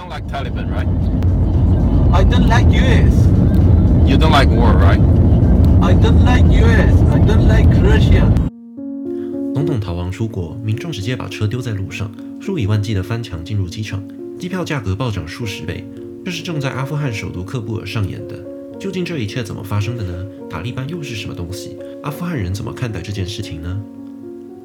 don't like Taliban, right? I don't like US. You don't like war, right? I don't like US. I don't like Russia. 总统逃亡出国，民众直接把车丢在路上，数以万计的翻墙进入机场，机票价格暴涨数十倍。这是正在阿富汗首都喀布尔上演的。究竟这一切怎么发生的呢？塔利班又是什么东西？阿富汗人怎么看待这件事情呢？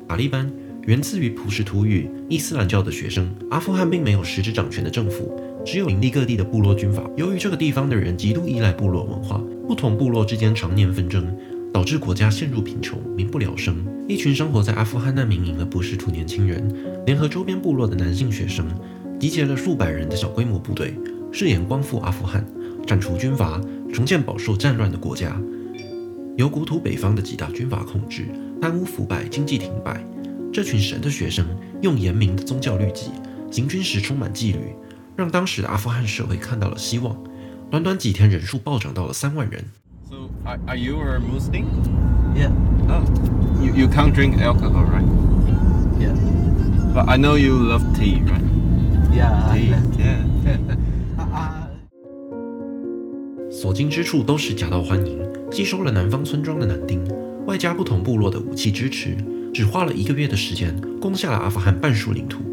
塔利班源自于普什图语伊斯兰教的学生。阿富汗并没有实质掌权的政府，只有领地各地的部落军阀。由于这个地方的人极度依赖部落文化，不同部落之间常年纷争，导致国家陷入贫穷，民不聊生。一群生活在阿富汗难民营的普什图年轻人，联合周边部落的男性学生，集结了数百人的小规模部队，誓言光复阿富汗，铲除军阀，重建饱受战乱的国家。由国土北方的几大军阀控制，贪污腐败，经济停摆。这群神的学生用严明的宗教律己，行军时充满纪律，让当时的阿富汗社会看到了希望。短短几天，人数暴涨到了三万人。So, are, are you a Muslim? Yeah. Oh, you, you can't drink alcohol, right? Yeah. But I know you love tea, right? Yeah. I Tea, like- yeah. Uh, 所经之处都是夹道欢迎，吸收了南方村庄的男丁，外加不同部落的武器支持，只花了一个月的时间，攻下了阿富汗半数领土。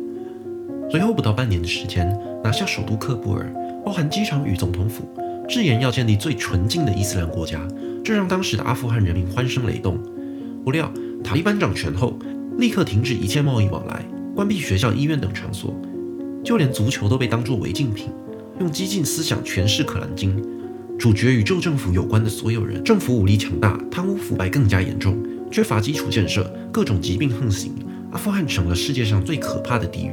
随后不到半年的时间，拿下首都喀布尔，包含机场与总统府，誓言要建立最纯净的伊斯兰国家，这让当时的阿富汗人民欢声雷动。不料塔利班掌权后，立刻停止一切贸易往来，关闭学校、医院等场所，就连足球都被当作违禁品，用激进思想诠释《可兰经》。处决与旧政府有关的所有人，政府武力强大，贪污腐败更加严重，缺乏基础建设，各种疾病横行，阿富汗成了世界上最可怕的地狱。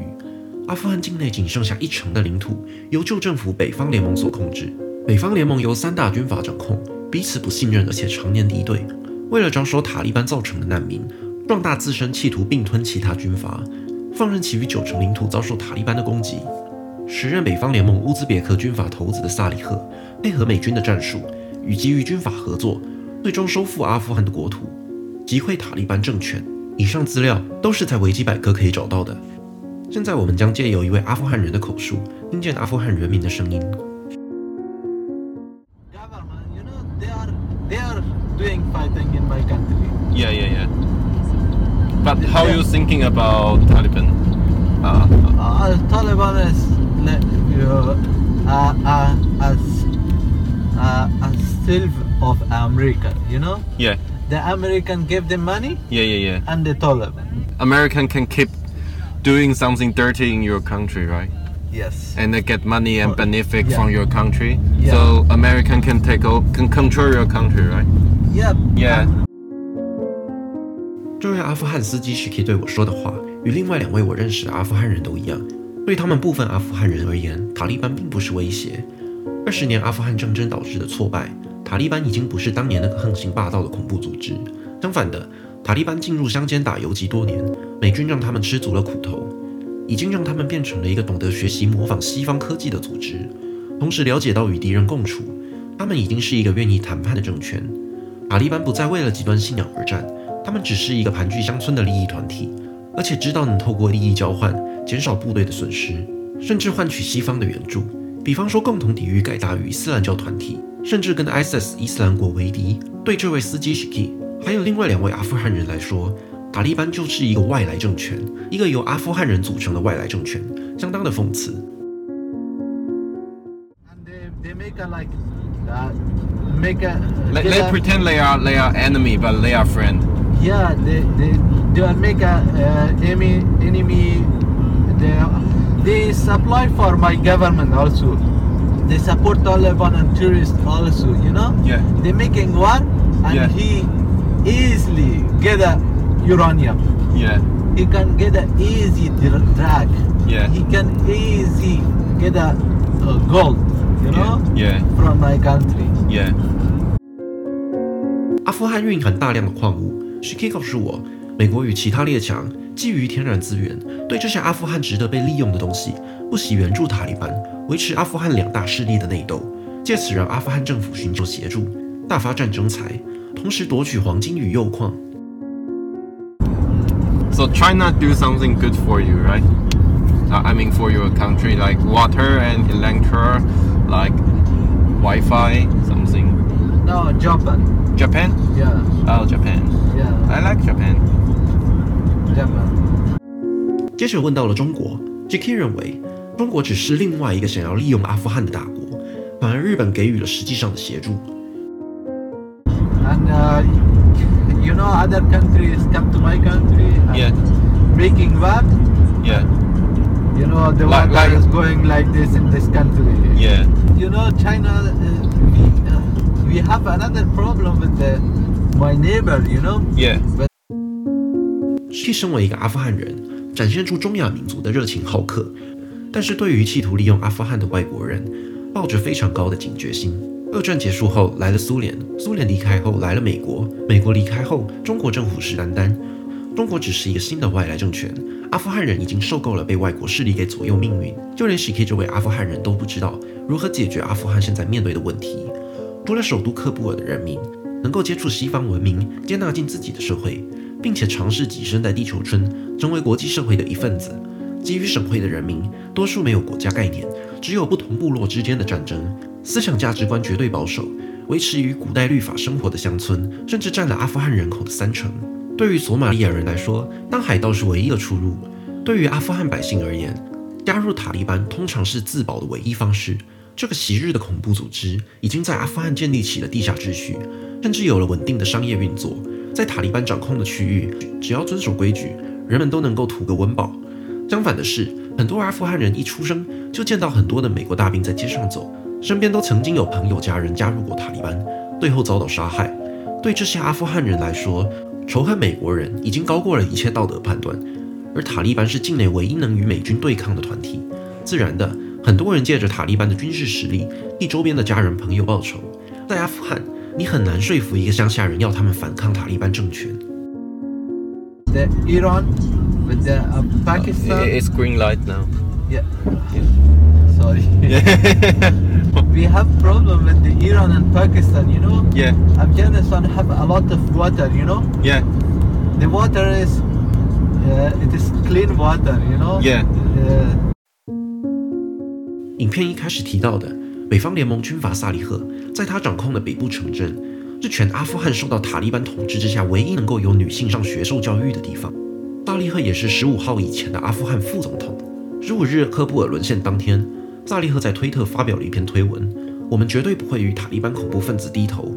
阿富汗境内仅剩下一成的领土由旧政府北方联盟所控制，北方联盟由三大军阀掌控，彼此不信任，而且常年敌对。为了招收塔利班造成的难民，壮大自身，企图并吞其他军阀，放任其余九成领土遭受塔利班的攻击。时任北方联盟乌兹别克军阀头子的萨里赫，配合美军的战术，与其余军阀合作，最终收复阿富汗的国土，击溃塔利班政权。以上资料都是在维基百科可以找到的。现在我们将借由一位阿富汗人的口述，听见阿富汗人民的声音。you know. Yeah, yeah, yeah. But how are you thinking about Taliban? Uh, Uh, Taliban is like uh, uh, uh, as uh, a slave of America. You know, yeah, the American give them money yeah, yeah, yeah. and the Taliban. American can keep doing something dirty in your country, right? Yes. And they get money and Oh, benefit yeah. from your country. Yeah. So American can take o- can control your country, right? Yep. Yeah. 这位阿富汗司机史基对我说的话，与另外两位我认识的阿富汗人都一样。对他们部分阿富汗人而言，塔利班并不是威胁。二十年阿富汗战争导致的挫败， 塔利班已经不是当年那个横行霸道的恐怖组织。相反的，塔利班进入乡间打游击多年，美军让他们吃足了苦头，已经让他们变成了一个懂得学习模仿西方科技的组织，同时了解到与敌人共处。他们已经是一个愿意谈判的政权。塔利班不再为了极端信仰而战。他们只是一个盘踞乡村的利益团体，而且知道能透过利益交换减少部队的损失，甚至换取西方的援助，比方说共同抵御盖达与伊斯兰教团体，甚至跟 ISIS 伊斯兰国为敌。对这位司机 Shiki，还有另外两位阿富汗人来说，塔利班就是一个外来政权，一个由阿富汗人组成的外来政权，相当的讽刺。Make a uh, They, pretend they are they are enemy, but they are friend. Yeah, they they they make a uh, enemy enemy. They they supply for my government also. They support Taliban and terrorists also. You know. Yeah. They making one, and Yeah. he easily get a uranium. Yeah. He can get a easy dr- drag. Yeah. He can easy get a uh, gold. You know. Yeah. From my country. Yeah. 阿富汗蕴含大量的矿物。Shiki 告诉我，美国与其他列强 觊觎天然资源，对这些阿富汗值得被利用的东西，不惜援助塔利班，维持阿富汗两大势力的内斗，借此让阿富汗政府寻求协助，大发战争财，同时夺取黄金与铀矿。 So China do something good for you, right? Uh, I mean, for your country, like water and electric, like Wi-Fi, something. No, Japan. Japan? Yeah, Oh, Japan. yeah, I like Japan. 接着问到了中国，J.K. 认为中国只是另外一个想要利用阿富汗的大国，反而日本给予了实际上的协助。And uh, you know, other countries come to my country Yeah. making what? Yeah. You know, the Like- water like- is going like this in this country. Yeah. You know, China, uh, we, uh, we have another problem with the, my neighbor, you know? Yeah. 身为一个阿富汗人，展现出中亚民族的热情好客，但是对于企图利用阿富汗的外国人，抱着非常高的警觉心。二战结束后来了苏联，苏联离开后来了美国，美国离开后中国政府是单单，中国只是一个新的外来政权，阿富汗人已经受够了被外国势力给左右命运，就连 Shiki 这位阿富汗人都不知道如何解决阿富汗现在面对的问题。除了首都喀布尔的人民能够接触西方文明，接纳进自己的社会，并且尝试跻身在地球村，成为国际社会的一份子。基于省会的人民，多数没有国家概念，只有不同部落之间的战争，思想价值观绝对保守，维持于古代律法生活的乡村，甚至占了阿富汗人口的三成。对于索马利亚人来说，当海盗是唯一的出路；对于阿富汗百姓而言，加入塔利班通常是自保的唯一方式。这个昔日的恐怖组织已经在阿富汗建立起了地下秩序，甚至有了稳定的商业运作。在塔利班掌控的区域，只要遵守规矩，人们都能够图个温饱。相反的是，很多阿富汗人一出生就见到很多的美国大兵在街上走，身边都曾经有朋友家人加入过塔利班，最后遭到杀害。对这些阿富汗人来说，仇恨美国人已经高过了一切道德判断，而塔利班是境内唯一能与美军对抗的团体。自然的，很多人借着塔利班的军事实力替周边的家人朋友报仇。在阿富汗，你很难说服一个乡下人要他们反抗塔利班政权。 The Iran with the uh, I- Pakistan. It's green light now. Yeah, Yeah. sorry. Yeah. we have problem with the Iran and Pakistan, you know? yeah. Afghanistan have a lot of water, you know? Yeah. The water is, uh, it is clean water, you know? Yeah. Uh, 影片一开始提到的 北方联盟军阀萨利赫，在他掌控的北部城镇，是全阿富汗受到塔利班统治之下唯一能够有女性上学受教育的地方。萨利赫也是十五号以前的阿富汗副总统。十五日喀布尔沦陷当天，萨利赫在推特发表了一篇推文：“我们绝对不会与塔利班恐怖分子低头。”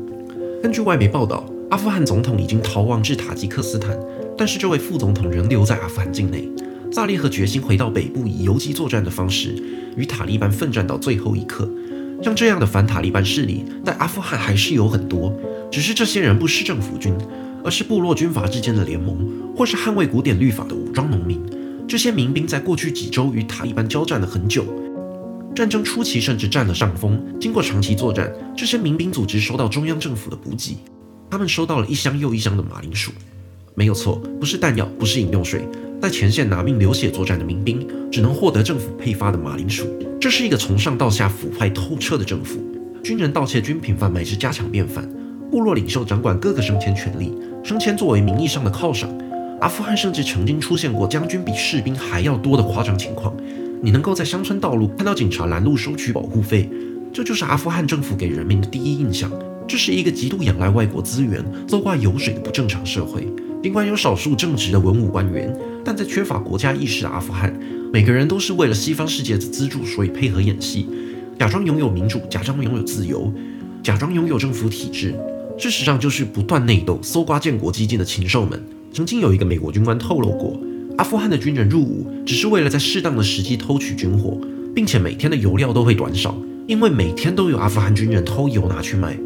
根据外媒报道，阿富汗总统已经逃亡至塔吉克斯坦，但是这位副总统仍留在阿富汗境内。萨利赫决心回到北部，以游击作战的方式与塔利班奋战到最后一刻。像这样的反塔利班势力，在阿富汗还是有很多，只是这些人不是政府军，而是部落军阀之间的联盟，或是捍卫古典律法的武装农民。这些民兵在过去几周与塔利班交战了很久，战争初期甚至占了上风。经过长期作战，这些民兵组织收到中央政府的补给，他们收到了一箱又一箱的马铃薯。没有错，不是弹药，不是饮用水。在前线拿命流血作战的民兵，只能获得政府配发的马铃薯。这是一个从上到下腐坏透彻的政府。军人盗窃军品贩卖是家常便饭。部落领袖掌管各个升迁权力，升迁作为名义上的犒赏。阿富汗甚至曾经出现过将军比士兵还要多的夸张情况。你能够在乡村道路看到警察拦路收取保护费，这就是阿富汗政府给人民的第一印象。这是一个极度仰赖外国资源、搜刮油水的不正常社会。尽管有少数正直的文武官员，但在缺乏国家意识的阿富汗，每个人都是为了西方世界的资助，所以配合演戏，假装拥有民主，假装拥有自由，假装拥有政府体制。事实上，就是不断内斗、搜刮建国基金的禽兽们。曾经有一个美国军官透露过，阿富汗的军人入伍只是为了在适当的时机偷取军火，并且每天的油料都会短少，因为每天都有阿富汗军人偷油拿去卖。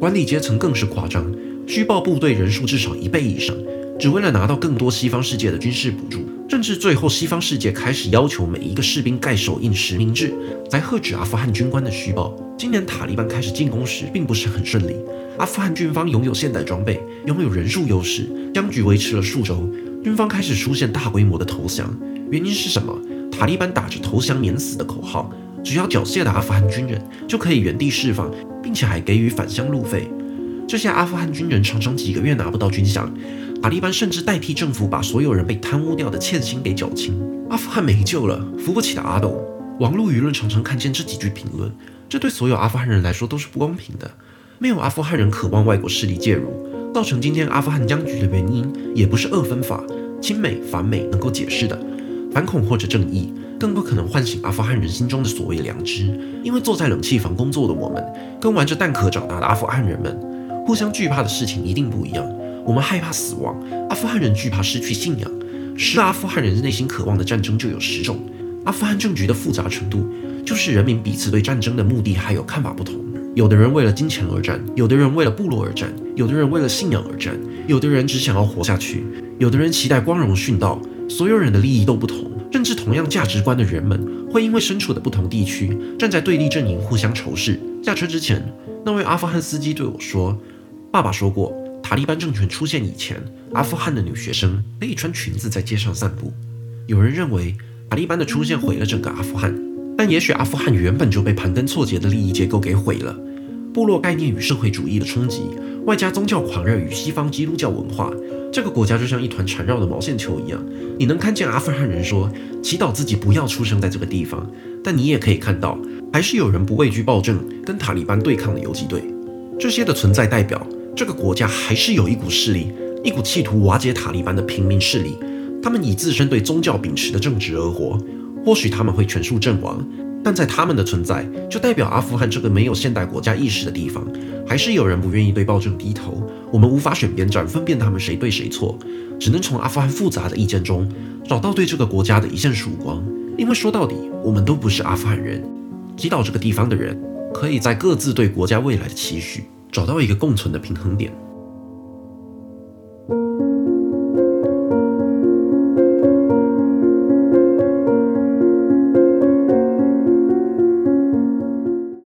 管理阶层更是夸张，虚报部队人数至少一倍以上。只为了拿到更多西方世界的军事补助，甚至最后西方世界开始要求每一个士兵盖手印实名制，来喝止阿富汗军官的虚报。今年塔利班开始进攻时，并不是很顺利。阿富汗军方拥有现代装备，拥有人数优势，僵局维持了数周。军方开始出现大规模的投降，原因是什么？塔利班打着投降免死的口号，只要缴械的阿富汗军人就可以原地释放，并且还给予返乡路费。这些阿富汗军人常常几个月拿不到军饷。塔利班甚至代替政府把所有人被贪污掉的欠薪给缴清。阿富汗没救了，扶不起的阿斗。网络舆论常常看见这几句评论，这对所有阿富汗人来说都是不公平的。没有阿富汗人渴望外国势力介入，造成今天阿富汗僵局的原因，也不是二分法、亲美反美能够解释的。反恐或者正义，更不可能唤醒阿富汗人心中的所谓良知。因为坐在冷气房工作的我们，跟玩着弹壳长大的阿富汗人们，互相惧怕的事情一定不一样。我们害怕死亡，阿富汗人惧怕失去信仰。是阿富汗人内心渴望的战争就有十种。阿富汗政局的复杂程度，就是人民彼此对战争的目的还有看法不同。有的人为了金钱而战，有的人为了部落而战，有的人为了信仰而战，有的人只想要活下去，有的人期待光荣殉道。所有人的利益都不同，甚至同样价值观的人们会因为身处的不同地区，站在对立阵营互相仇视。下车之前，那位阿富汗司机对我说：“爸爸说过，塔利班政权出现以前，阿富汗的女学生可以穿裙子在街上散步。”有人认为塔利班的出现毁了整个阿富汗，但也许阿富汗原本就被盘根错节的利益结构给毁了。部落概念与社会主义的冲击，外加宗教狂热与西方基督教文化。这个国家就像一团缠绕的毛线球一样，你能看见阿富汗人说祈祷自己不要出生在这个地方，但你也可以看到，还是有人不畏惧暴政跟塔利班对抗的游击队。这些的存在代表这个国家还是有一股势力，一股企图瓦解塔利班的平民势力。他们以自身对宗教秉持的正直而活，或许他们会全数阵亡。但在他们的存在，就代表阿富汗这个没有现代国家意识的地方，还是有人不愿意对暴政低头。我们无法选边站，分辨他们谁对谁错，只能从阿富汗复杂的意见中找到对这个国家的一线曙光。因为说到底，我们都不是阿富汗人。击倒这个地方的人，可以在各自对国家未来的期许，找到一个共存的平衡点。